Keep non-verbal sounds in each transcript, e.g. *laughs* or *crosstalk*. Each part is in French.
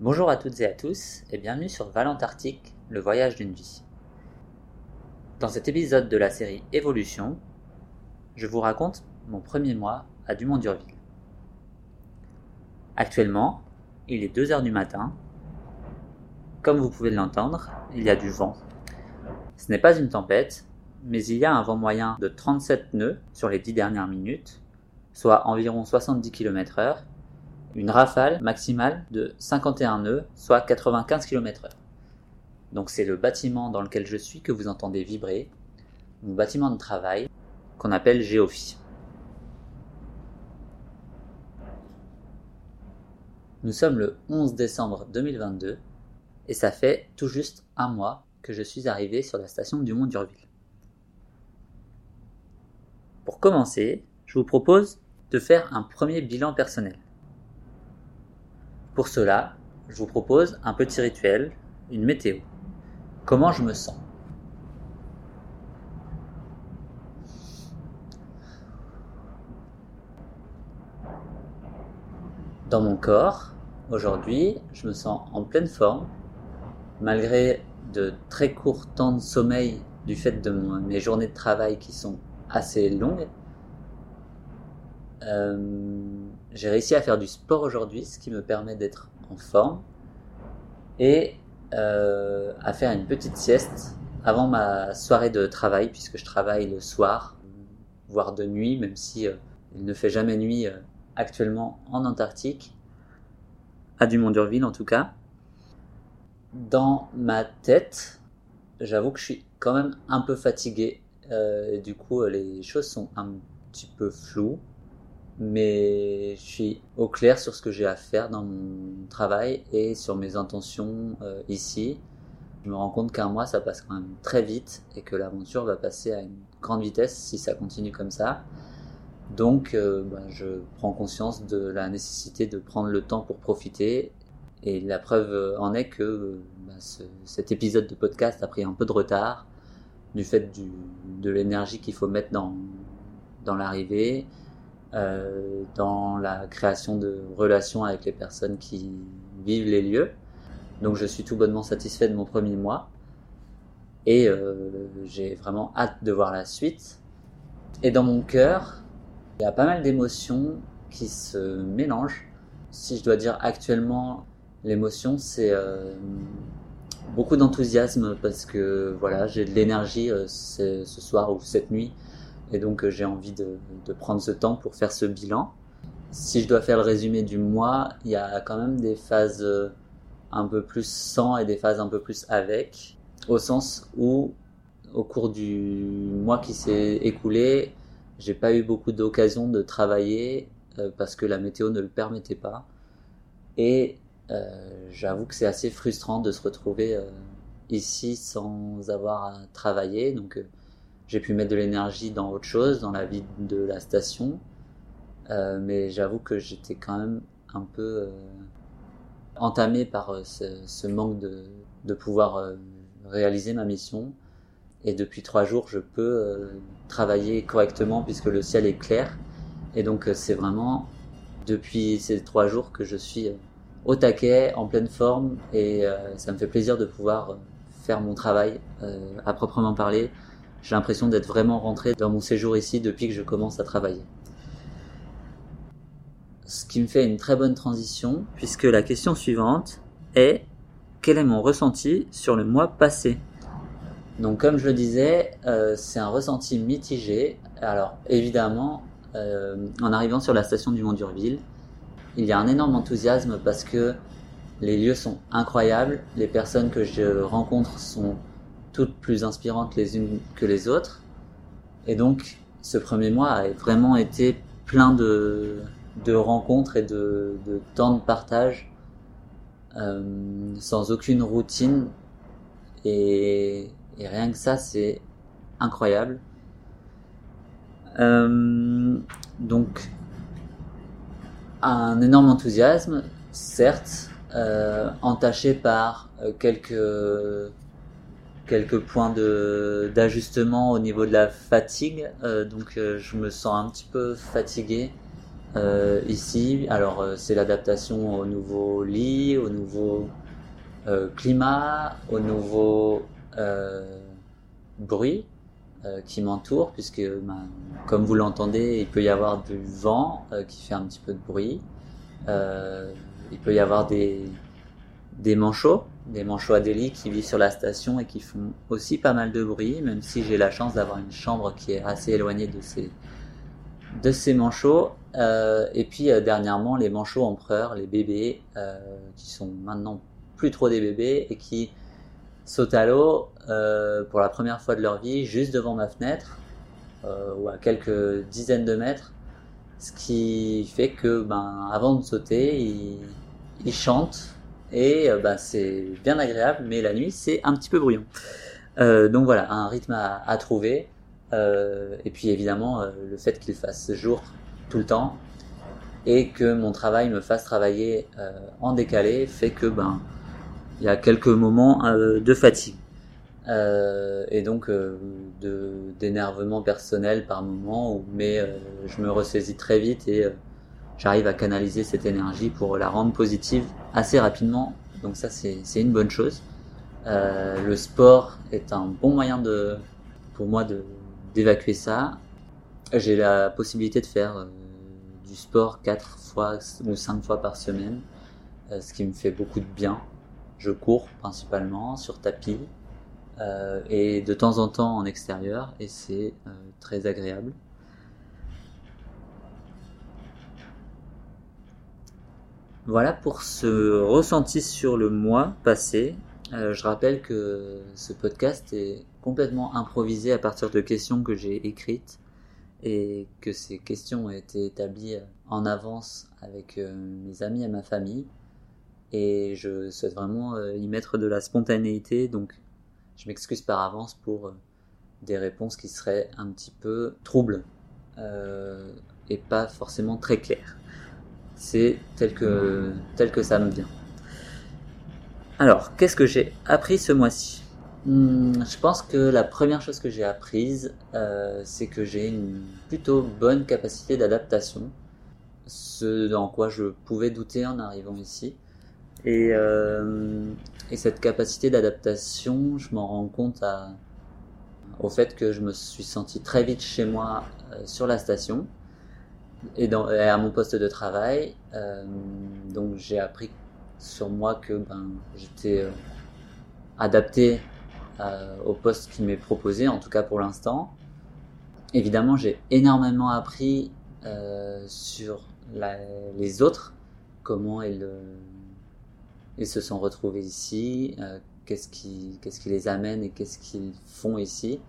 Bonjour à toutes et à tous et bienvenue sur Valentarctique, le voyage d'une vie. Dans cet épisode de la série Évolution, je vous raconte mon premier mois à Dumont-Durville. Actuellement, il est 2 heures du matin. Comme vous pouvez l'entendre, il y a du vent. Ce n'est pas une tempête, mais il y a un vent moyen de 37 nœuds sur les 10 dernières minutes, soit environ 70 km/h une rafale maximale de 51 nœuds, soit 95 km/h. Donc c'est le bâtiment dans lequel je suis que vous entendez vibrer, mon bâtiment de travail qu'on appelle Géophi. Nous sommes le 11 décembre 2022 et ça fait tout juste un mois que je suis arrivé sur la station du Mont d'Urville. Pour commencer, je vous propose de faire un premier bilan personnel. Pour cela, je vous propose un petit rituel, une météo. Comment je me sens? Dans mon corps, aujourd'hui, je me sens en pleine forme, malgré de très courts temps de sommeil du fait de mes journées de travail qui sont assez longues. Euh, j'ai réussi à faire du sport aujourd'hui, ce qui me permet d'être en forme et euh, à faire une petite sieste avant ma soirée de travail, puisque je travaille le soir, voire de nuit, même si euh, il ne fait jamais nuit euh, actuellement en Antarctique, à Dumont-Durville en tout cas. Dans ma tête, j'avoue que je suis quand même un peu fatigué. du coup, les choses sont un petit peu floues mais je suis au clair sur ce que j'ai à faire dans mon travail et sur mes intentions euh, ici. Je me rends compte qu'un mois, ça passe quand même très vite et que l'aventure va passer à une grande vitesse si ça continue comme ça. Donc, euh, bah, je prends conscience de la nécessité de prendre le temps pour profiter. Et la preuve en est que ce, cet épisode de podcast a pris un peu de retard du fait de l'énergie qu'il faut mettre dans, dans l'arrivée, euh, dans la création de relations avec les personnes qui vivent les lieux. Donc je suis tout bonnement satisfait de mon premier mois et euh, j'ai vraiment hâte de voir la suite. Et dans mon cœur, il y a pas mal d'émotions qui se mélangent. Si je dois dire actuellement, l'émotion c'est euh, beaucoup d'enthousiasme parce que voilà, j'ai de l'énergie euh, ce soir ou cette nuit et donc euh, j'ai envie de, prendre ce temps pour faire ce bilan. Si je dois faire le résumé du mois, il y a quand même des phases euh, un peu plus sans et des phases un peu plus avec, au sens où au cours du mois qui s'est écoulé, j'ai pas eu beaucoup d'occasions de travailler euh, parce que la météo ne le permettait pas. Et j'avoue que c'est assez frustrant de se retrouver ici sans avoir à travailler. Donc j'ai pu mettre de l'énergie dans autre chose, dans la vie de la station. Euh, mais j'avoue que j'étais quand même un peu euh, entamé par euh, ce, manque de, pouvoir réaliser ma mission. Et depuis trois jours, je peux travailler correctement puisque le ciel est clair. Et donc c'est vraiment depuis ces trois jours que je suis au taquet, en pleine forme, et ça me fait plaisir de pouvoir faire mon travail à proprement parler j'ai l'impression d'être vraiment rentré dans mon séjour ici depuis que je commence à travailler. Ce qui me fait une très bonne transition, puisque la question suivante est quel est mon ressenti sur le mois passé? Donc comme je le disais, euh, c'est un ressenti mitigé. Alors évidemment, euh, en arrivant sur la station du Mont d'Urville, il y a un énorme enthousiasme parce que les lieux sont incroyables, les personnes que je rencontre sont toutes plus inspirantes les unes que les autres. Et donc, ce premier mois a vraiment été plein de, rencontres et de, temps de partage, euh, sans aucune routine. Et, rien que ça, c'est incroyable. Euh, donc, un énorme enthousiasme, certes, euh, entaché par quelques quelques points d'ajustement au niveau de la fatigue. Euh, donc euh, je me sens un petit peu fatigué euh, ici. Alors c'est l'adaptation au nouveau lit, au nouveau climat, au nouveau bruit qui m'entoure, puisque ben, comme vous l'entendez, il peut y avoir du vent qui fait un petit peu de bruit. il peut y avoir des, des manchots, des manchots adélie qui vivent sur la station et qui font aussi pas mal de bruit, même si j'ai la chance d'avoir une chambre qui est assez éloignée de ces, de ces manchots. Euh, et puis euh, dernièrement, les manchots empereurs, les bébés, euh, qui sont maintenant plus trop des bébés et qui sautent à l'eau pour la première fois de leur vie juste devant ma fenêtre ou à quelques dizaines de mètres. Ce qui fait que, ben, avant de sauter, ils, ils chantent et euh, bah, c'est bien agréable, mais la nuit c'est un petit peu bruyant. Euh, donc voilà, un rythme à, trouver. Euh, et puis évidemment, le fait qu'il fasse jour tout le temps et que mon travail me fasse travailler en décalé fait que ben il y a quelques moments de fatigue et donc d'énervement personnel par moment. Mais je me ressaisis très vite et j'arrive à canaliser cette énergie pour la rendre positive assez rapidement. Donc ça, c'est une bonne chose. Euh, le sport est un bon moyen de, pour moi d'évacuer ça. J'ai la possibilité de faire euh, du sport quatre fois ou cinq fois par semaine, euh, ce qui me fait beaucoup de bien. Je cours principalement sur tapis et de temps en temps en extérieur et c'est très agréable. Voilà pour ce ressenti sur le mois passé. Euh, je rappelle que ce podcast est complètement improvisé à partir de questions que j'ai écrites et que ces questions ont été établies en avance avec euh, mes amis et ma famille. Et je souhaite vraiment euh, y mettre de la spontanéité, donc je m'excuse par avance pour des réponses qui seraient un petit peu troubles et pas forcément très claires c'est tel que, tel que ça me vient. Alors, qu'est-ce que j'ai appris ce mois-ci? Hmm, Je pense que la première chose que j'ai apprise, euh, c'est que j'ai une plutôt bonne capacité d'adaptation, ce dans quoi je pouvais douter en arrivant ici. Et, euh, et cette capacité d'adaptation, je m'en rends compte au fait que je me suis senti très vite chez moi euh, sur la station et, dans, à mon poste de travail. Euh, donc j'ai appris sur moi que ben, j'étais euh, adapté euh, au poste qui m'est proposé, en tout cas pour l'instant. Évidemment, j'ai énormément appris euh, sur la, les autres, comment ils, euh, ils se sont retrouvés ici, euh, qu'est-ce qui, qu'est-ce qui les amène et qu'est-ce qu'ils font ici.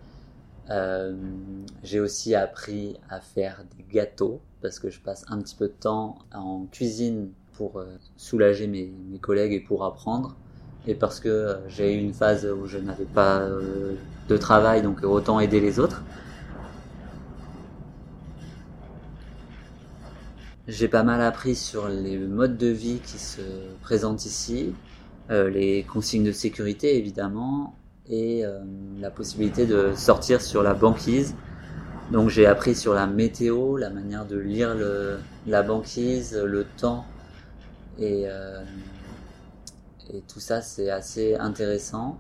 J'ai aussi appris à faire des gâteaux parce que je passe un petit peu de temps en cuisine pour euh, soulager mes, collègues et pour apprendre et parce que euh, j'ai eu une phase où je n'avais pas de travail donc autant aider les autres. J'ai pas mal appris sur les modes de vie qui se présentent ici, euh, les consignes de sécurité évidemment, et euh, la possibilité de sortir sur la banquise. Donc j'ai appris sur la météo, la manière de lire la banquise, le temps et, euh, et tout ça c'est assez intéressant.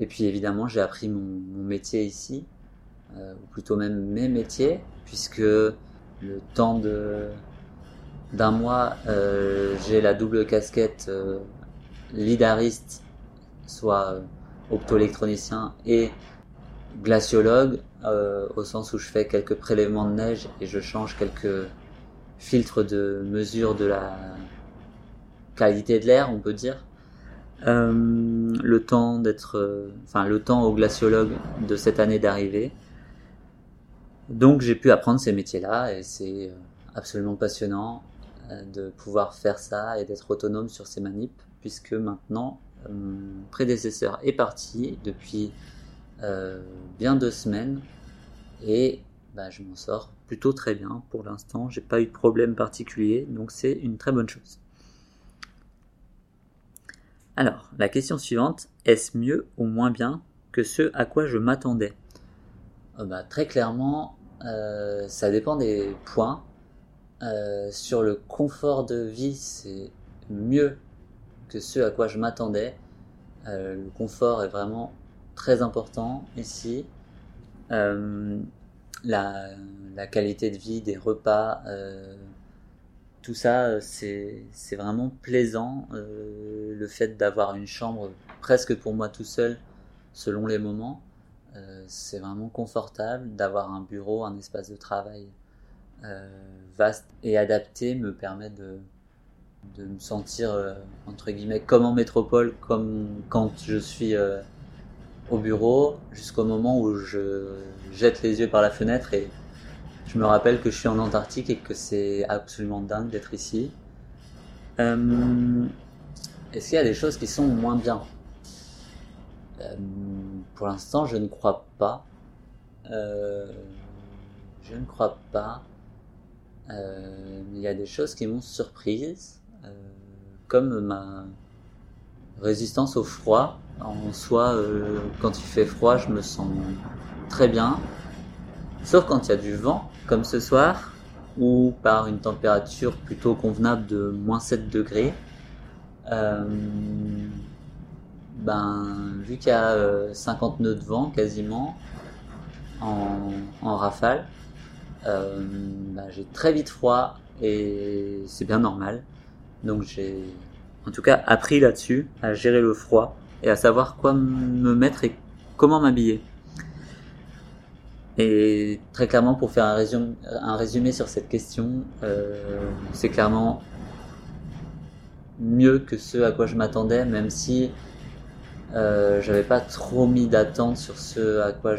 Et puis évidemment j'ai appris mon, métier ici, euh, ou plutôt même mes métiers, puisque le temps de d'un mois euh, j'ai la double casquette lidariste, soit optoélectronicien et glaciologue, euh, au sens où je fais quelques prélèvements de neige et je change quelques filtres de mesure de la qualité de l'air, on peut dire. Euh, le temps d'être, euh, enfin le temps au glaciologue de cette année d'arrivée. Donc j'ai pu apprendre ces métiers-là et c'est absolument passionnant de pouvoir faire ça et d'être autonome sur ces manips puisque maintenant mon prédécesseur est parti depuis euh, bien deux semaines et bah, je m'en sors plutôt très bien pour l'instant. J'ai pas eu de problème particulier, donc c'est une très bonne chose. Alors, la question suivante, est-ce mieux ou moins bien que ce à quoi je m'attendais? Euh, bah, Très clairement, euh, ça dépend des points. Euh, sur le confort de vie, c'est mieux que ce à quoi je m'attendais. Le confort est vraiment très important ici. Euh, la, qualité de vie, des repas, euh, tout ça, c'est vraiment plaisant. Euh, le fait d'avoir une chambre presque pour moi tout seul, selon les moments, euh, c'est vraiment confortable. D'avoir un bureau, un espace de travail euh, vaste et adapté me permet de, de me sentir entre guillemets comme en métropole, comme quand je suis au bureau, jusqu'au moment où je jette les yeux par la fenêtre et je me rappelle que je suis en Antarctique et que c'est absolument dingue d'être ici. Euh, Est-ce qu'il y a des choses qui sont moins bien? Euh, Pour l'instant, je ne crois pas. Euh, je ne crois pas. Il y a des choses qui m'ont surprise, comme ma résistance au froid. En soi, euh, quand il fait froid, je me sens très bien. Sauf quand il y a du vent, comme ce soir, ou par une température plutôt convenable de moins 7 degrés. Euh, ben, vu qu'il y a euh, 50 nœuds de vent quasiment en, rafale, euh, ben, j'ai très vite froid et c'est bien normal. Donc j'ai en tout cas appris là-dessus à gérer le froid et à savoir quoi me mettre et comment m'habiller. Et très clairement, pour faire un résumé, sur cette question, euh, c'est clairement mieux que ce à quoi je m'attendais, même si euh, j'avais pas trop mis d'attente sur ce à quoi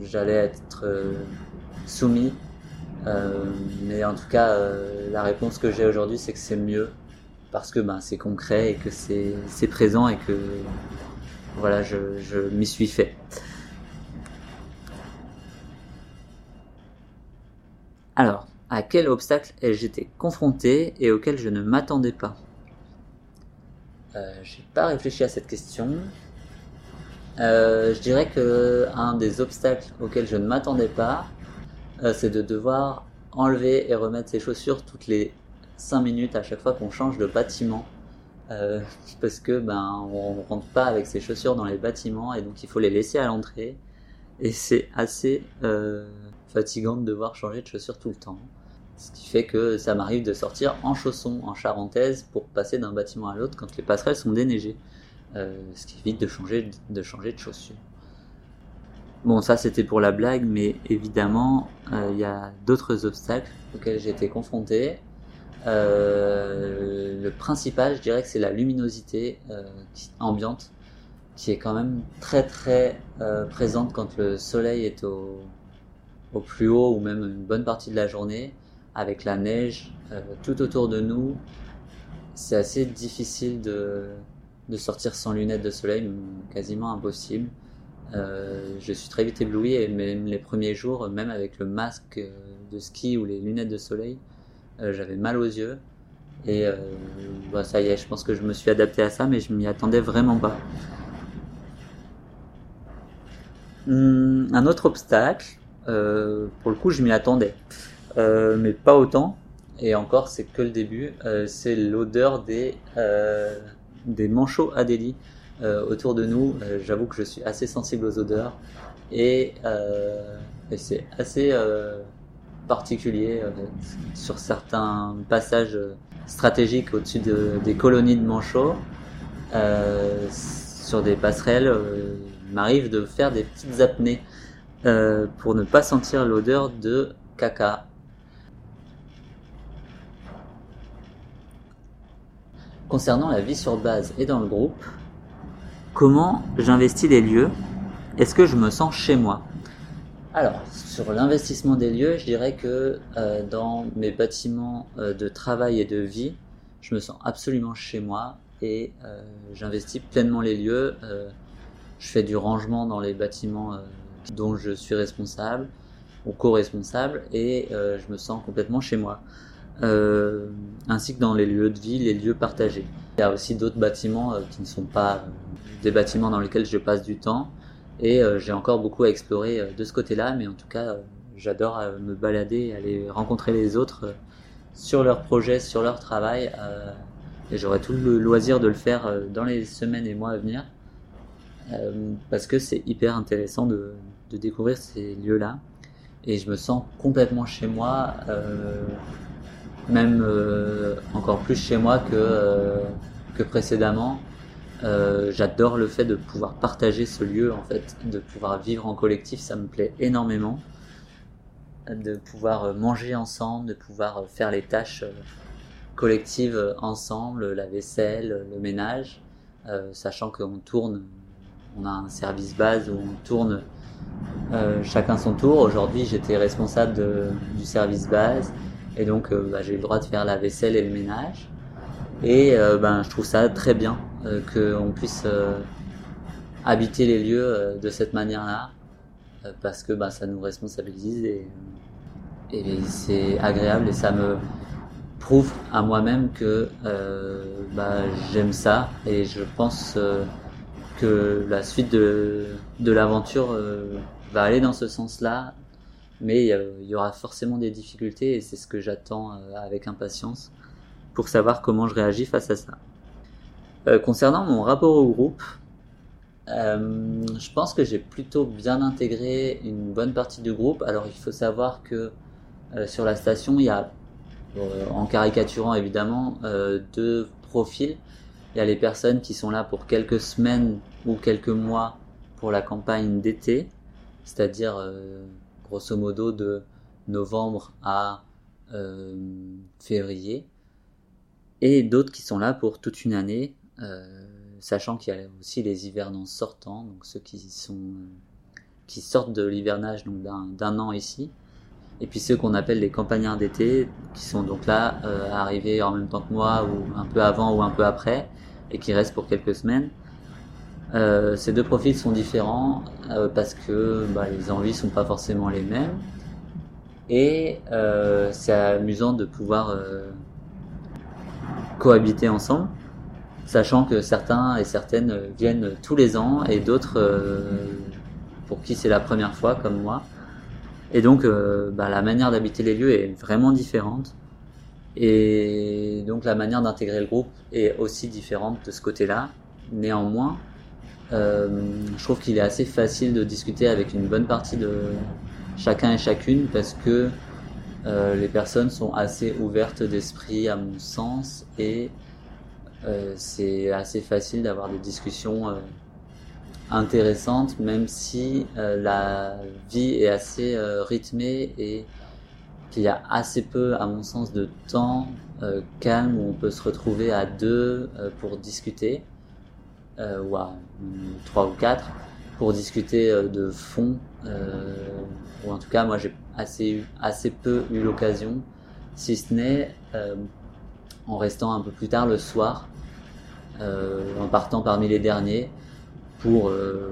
j'allais être euh, soumis. Mais en tout cas, la réponse que j'ai aujourd'hui, c'est que c'est mieux parce que ben, c'est concret et que c'est présent et que voilà, je, je m'y suis fait. Alors, à quel obstacle ai-je été confronté et auquel je ne m'attendais pas? Euh, J'ai pas réfléchi à cette question. Euh, je dirais que un des obstacles auxquels je ne m'attendais pas, euh, c'est de devoir enlever et remettre ses chaussures toutes les 5 minutes à chaque fois qu'on change de bâtiment. Euh, *laughs* parce que ben on rentre pas avec ses chaussures dans les bâtiments et donc il faut les laisser à l'entrée et c'est assez euh, fatigant de devoir changer de chaussures tout le temps. Ce qui fait que ça m'arrive de sortir en chaussons, en charentaise, pour passer d'un bâtiment à l'autre quand les passerelles sont déneigées. Euh, ce qui évite de changer de, changer de chaussures. Bon, ça c'était pour la blague, mais évidemment, il y a d'autres obstacles auxquels j'ai été confronté. Euh, le principal, je dirais que c'est la luminosité euh, ambiante, qui est quand même très très euh, présente quand le soleil est au, plus haut ou même une bonne partie de la journée, avec la neige tout autour de nous. C'est assez difficile de, de sortir sans lunettes de soleil, quasiment impossible. Je suis très vite ébloui et même les premiers jours, même avec le masque de ski ou les lunettes de soleil, j'avais mal aux yeux. Et euh, bah, ça y est, je pense que je me suis adapté à ça, mais je m'y attendais vraiment pas. Hum, un autre obstacle, euh, pour le coup, je m'y attendais, euh, mais pas autant. Et encore, c'est que le début. Euh, c'est l'odeur des des manchots Adélie autour de nous. J'avoue que je suis assez sensible aux odeurs et, et c'est assez particulier sur certains passages stratégiques au-dessus de, des colonies de manchots. sur des passerelles, il m'arrive de faire des petites apnées euh, pour ne pas sentir l'odeur de caca. Concernant la vie sur base et dans le groupe, comment j'investis les lieux Est-ce que je me sens chez moi? Alors, sur l'investissement des lieux, je dirais que euh, dans mes bâtiments euh, de travail et de vie, je me sens absolument chez moi et euh, j'investis pleinement les lieux. Euh, je fais du rangement dans les bâtiments dont je suis responsable ou co-responsable et euh, je me sens complètement chez moi. Euh, ainsi que dans les lieux de vie, les lieux partagés. Il y a aussi d'autres bâtiments euh, qui ne sont pas euh, des bâtiments dans lesquels je passe du temps et euh, j'ai encore beaucoup à explorer de ce côté-là, mais en tout cas, j'adore me balader, aller rencontrer les autres sur leurs projets, sur leur travail. et j'aurai tout le loisir de le faire dans les semaines et mois à venir. parce que c'est hyper intéressant de, découvrir ces lieux-là. Et je me sens complètement chez moi, euh, même euh, encore plus chez moi euh, que précédemment. J'adore le fait de pouvoir partager ce lieu, en fait, de pouvoir vivre en collectif, ça me plaît énormément. De pouvoir manger ensemble, de pouvoir faire les tâches collectives ensemble, la vaisselle, le ménage, sachant qu'on tourne, on a un service base où on tourne euh, chacun son tour. Aujourd'hui, j'étais responsable du service base et donc euh, bah, j'ai le droit de faire la vaisselle et le ménage. Et euh, ben, je trouve ça très bien qu'on puisse habiter les lieux de cette manière-là parce que bah, ça nous responsabilise et, c'est agréable et ça me prouve à moi-même que bah, j'aime ça et je pense que la suite de, l'aventure va aller dans ce sens-là, mais il y aura forcément des difficultés et c'est ce que j'attends euh, avec impatience pour savoir comment je réagis face à ça. Euh, concernant mon rapport au groupe, euh, je pense que j'ai plutôt bien intégré une bonne partie du groupe. Alors il faut savoir que sur la station, il y a, en caricaturant évidemment, deux profils. Il y a les personnes qui sont là pour quelques semaines ou quelques mois pour la campagne d'été, c'est-à-dire euh, grosso modo de novembre à euh, février, et d'autres qui sont là pour toute une année, euh, sachant qu'il y a aussi les hivernants sortants, donc ceux qui qui sortent de l'hivernage d'un an ici, et puis ceux qu'on appelle les campagnards d'été, qui sont donc là arrivés en même temps que moi ou un peu avant ou un peu après, et qui restent pour quelques semaines. Euh, ces deux profils sont différents euh, parce que bah, les envies sont pas forcément les mêmes. Et euh, c'est amusant de pouvoir cohabiter ensemble, sachant que certains et certaines viennent tous les ans et d'autres pour qui c'est la première fois comme moi. Et donc bah, la manière d'habiter les lieux est vraiment différente. Et donc la manière d'intégrer le groupe est aussi différente de ce côté-là. Néanmoins, euh, je trouve qu'il est assez facile de discuter avec une bonne partie de chacun et chacune parce que euh, les personnes sont assez ouvertes d'esprit à mon sens et euh, c'est assez facile d'avoir des discussions intéressantes même si la vie est assez rythmée et qu'il y a assez peu à mon sens de temps calme où on peut se retrouver à deux pour discuter euh, ou à trois ou quatre pour discuter euh, de fond euh, ou en tout cas moi j'ai assez assez peu eu l'occasion si ce n'est en restant un peu plus tard le soir en partant parmi les derniers pour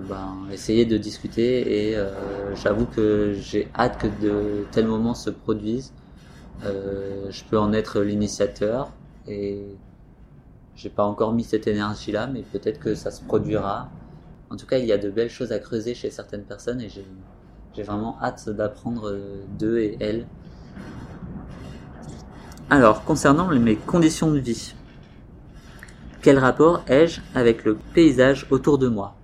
ben, essayer de discuter et j'avoue que j'ai hâte que de tels moments se produisent. je peux en être l'initiateur et j'ai pas encore mis cette énergie-là, mais peut-être que ça se produira. En tout cas, il y a de belles choses à creuser chez certaines personnes et j'ai vraiment hâte d'apprendre d'eux et elles. Alors, concernant mes conditions de vie, quel rapport ai-je avec le paysage autour de moi?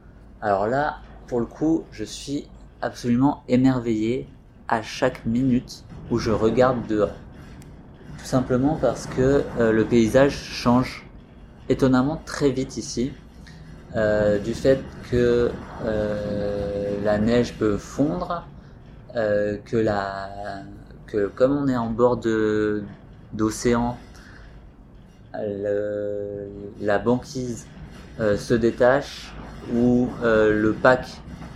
Alors là, pour le coup, je suis absolument émerveillé à chaque minute où je regarde dehors. Tout simplement parce que euh, le paysage change étonnamment très vite ici, euh, du fait que euh, la neige peut fondre, que la que comme on est en bord de la banquise se détache ou le pack,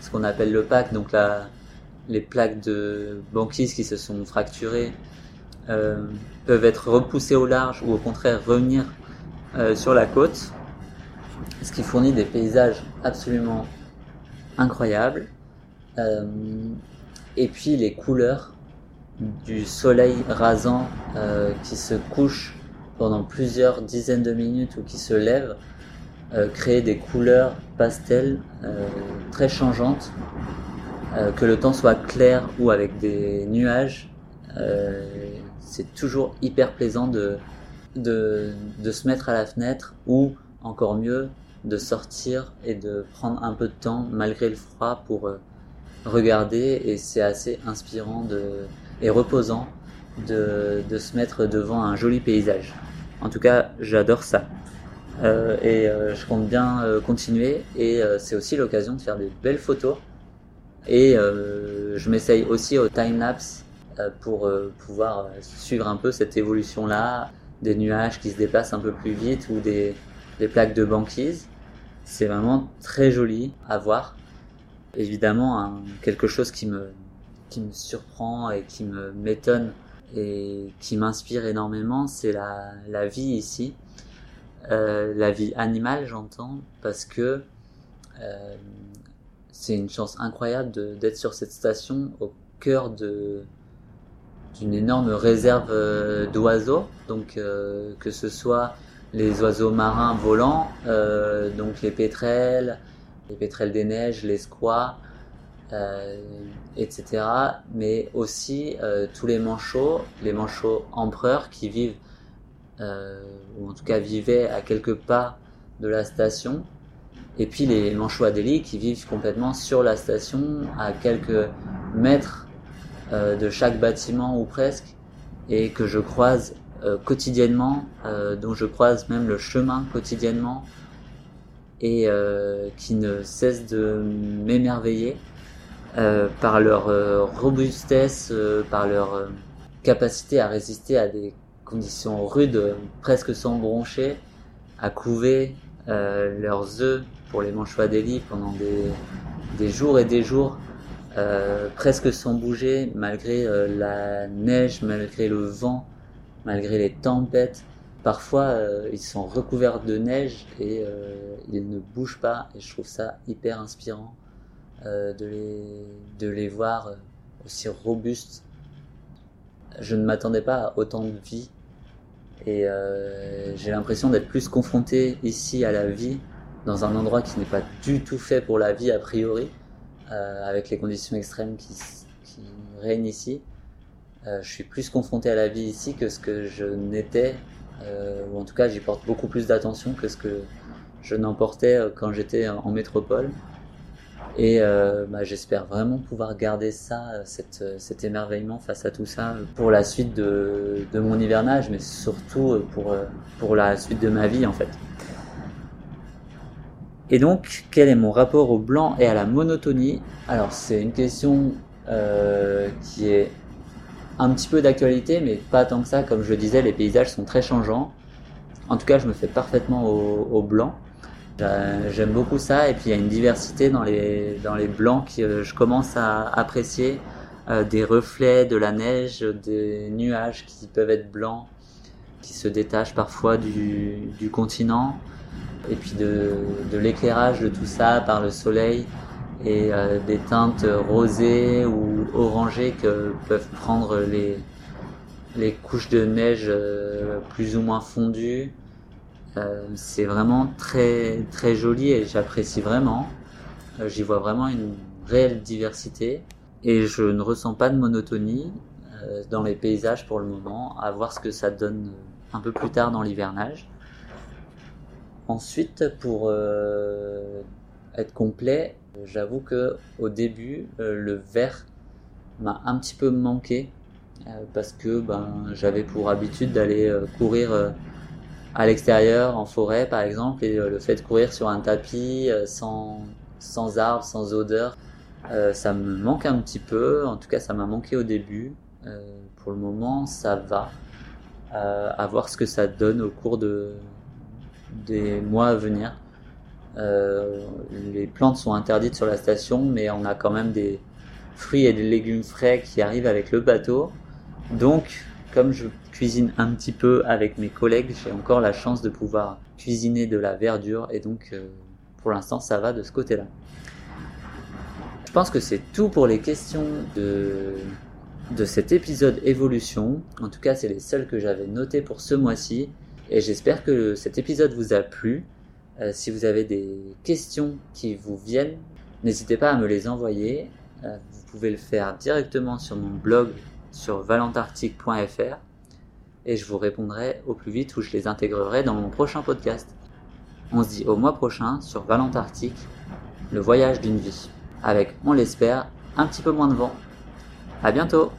ce qu'on appelle le pack, donc les plaques de banquise qui se sont fracturées peuvent être repoussées au large ou au contraire revenir euh, sur la côte, ce qui fournit des paysages absolument incroyables. Euh, et puis les couleurs du soleil rasant euh, qui se couche pendant plusieurs dizaines de minutes ou qui se lève créent des couleurs pastel très changeantes Euh, que le temps soit clair ou avec des nuages, euh, c'est toujours hyper plaisant de, de, de, se mettre à la fenêtre ou encore mieux de sortir et de prendre un peu de temps malgré le froid pour euh, regarder et c'est assez inspirant de, et reposant de, de, se mettre devant un joli paysage. En tout cas, j'adore ça. Euh, et euh, je compte bien euh, continuer et c'est aussi l'occasion de faire des belles photos. Et je m'essaye aussi au time-lapse pour pouvoir suivre un peu cette évolution-là, des nuages qui se déplacent un peu plus vite ou des, plaques de banquise. C'est vraiment très joli à voir. Évidemment, quelque chose qui me, qui me surprend et qui me m'étonne et qui m'inspire énormément, c'est la, la vie ici. Euh, la vie animale, j'entends, parce que euh, c'est une chance incroyable d'être sur cette station au cœur de d'une énorme réserve euh, d'oiseaux, donc euh, que ce soit les oiseaux marins volants, euh, donc les pétrels, les pétrels des neiges, les squats, etc. Mais aussi tous les manchots, les manchots empereurs qui vivent euh, ou en tout cas vivaient à quelques pas de la station. Et puis les manchots adélie qui vivent complètement sur la station, à quelques mètres euh, de chaque bâtiment ou presque, et que je croise euh, quotidiennement, dont je croise même le chemin quotidiennement, et qui ne cessent de m'émerveiller par leur robustesse, par leur capacité à résister à des conditions rudes, presque sans broncher, à couver euh, leurs œufs pour les manchois d'Élie pendant des, des, jours et des jours, euh, presque sans bouger, malgré euh, la neige, malgré le vent, malgré les tempêtes. Parfois, euh, ils sont recouverts de neige et euh, ils ne bougent pas. Et je trouve ça hyper inspirant de, les, de les voir aussi robustes. Je ne m'attendais pas à autant de vie et euh, j'ai l'impression d'être plus confronté ici à la vie dans un endroit qui n'est pas du tout fait pour la vie a priori, euh, avec les conditions extrêmes qui, règnent ici. Euh, je suis plus confronté à la vie ici que ce que je n'étais, euh, ou en tout cas j'y porte beaucoup plus d'attention que ce que je n'en portais euh, quand j'étais en métropole. Et euh, bah, j'espère vraiment pouvoir garder ça, euh, euh, cet émerveillement face à tout ça pour la suite de, mon hivernage, mais surtout pour, la suite de ma vie en fait. Et donc, quel est mon rapport au blanc et à la monotonie? Alors, c'est une question qui est un petit peu d'actualité, mais pas tant que ça. Comme je disais, les paysages sont très changeants. En tout cas, je me fais parfaitement au blanc. J'aime beaucoup ça et puis il y a une diversité dans les, blancs que euh, je commence à apprécier. Euh, des reflets, de la neige, des nuages qui peuvent être blancs, qui se détachent parfois du, continent. Et puis de, l'éclairage de tout ça par le soleil et euh, des teintes rosées ou orangées que peuvent prendre les, couches de neige plus ou moins fondues euh, c'est vraiment très très joli et j'apprécie vraiment. Euh, j'y vois vraiment une réelle diversité et je ne ressens pas de monotonie euh, dans les paysages pour le moment. À voir ce que ça donne un peu plus tard dans l'hivernage. Ensuite, pour être complet, j'avoue que au début, le vert m'a un petit peu manqué parce que ben, j'avais pour habitude d'aller courir à l'extérieur, en forêt par exemple, et euh, le fait de courir sur un tapis euh, sans, sans arbres, sans odeur, euh, ça me manque un petit peu. En tout cas, ça m'a manqué au début. pour le moment, ça va. à voir ce que ça donne au cours de, des mois à venir. les plantes sont interdites sur la station, mais on a quand même des fruits et des légumes frais qui arrivent avec le bateau. Donc, comme je cuisine un petit peu avec mes collègues, j'ai encore la chance de pouvoir cuisiner de la verdure et donc euh, pour l'instant ça va de ce côté-là. Je pense que c'est tout pour les questions de, cet épisode évolution. En tout cas, c'est les seuls que j'avais notés pour ce mois-ci et j'espère que cet épisode vous a plu. Euh, si vous avez des questions qui vous viennent, n'hésitez pas à me les envoyer. euh, vous pouvez le faire directement sur mon blog sur valentarctique.fr et je vous répondrai au plus vite ou je les intégrerai dans mon prochain podcast. On se dit au mois prochain sur Valentarctique, le voyage d'une vie, avec, on l'espère, un petit peu moins de vent. À bientôt